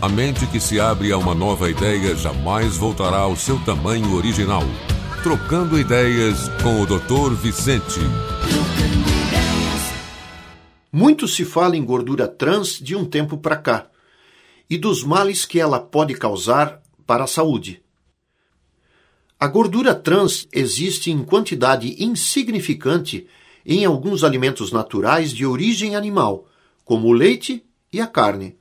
A mente que se abre a uma nova ideia jamais voltará ao seu tamanho original. Trocando ideias com o Dr. Vicente. Muito se fala em gordura trans de um tempo para cá e dos males que ela pode causar para a saúde. A gordura trans existe em quantidade insignificante em alguns alimentos naturais de origem animal, como o leite e a carne.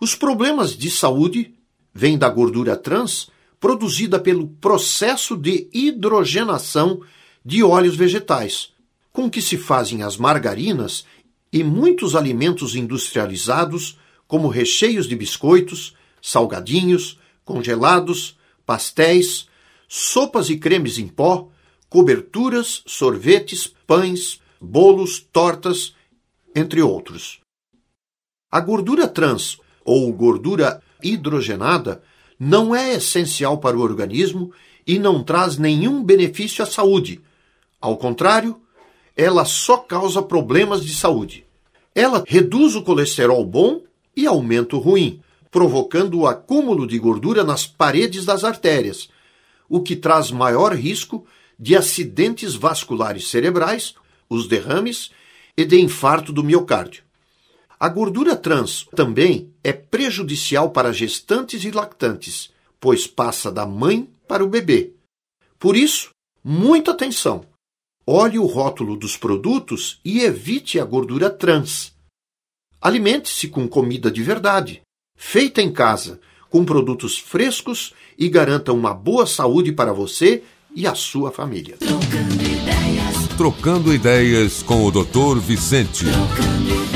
Os problemas de saúde vêm da gordura trans produzida pelo processo de hidrogenação de óleos vegetais, com que se fazem as margarinas e muitos alimentos industrializados, como recheios de biscoitos, salgadinhos, congelados, pastéis, sopas e cremes em pó, coberturas, sorvetes, pães, bolos, tortas, entre outros. A gordura trans ou gordura hidrogenada não é essencial para o organismo e não traz nenhum benefício à saúde. Ao contrário, ela só causa problemas de saúde. Ela reduz o colesterol bom e aumenta o ruim, provocando o acúmulo de gordura nas paredes das artérias, o que traz maior risco de acidentes vasculares cerebrais, os derrames e de infarto do miocárdio. A gordura trans também é prejudicial para gestantes e lactantes, pois passa da mãe para o bebê. Por isso, muita atenção! Olhe o rótulo dos produtos e evite a gordura trans. Alimente-se com comida de verdade, feita em casa, com produtos frescos e garanta uma boa saúde para você e a sua família. Trocando ideias, Trocando ideias com o Dr. Vicente. Trocando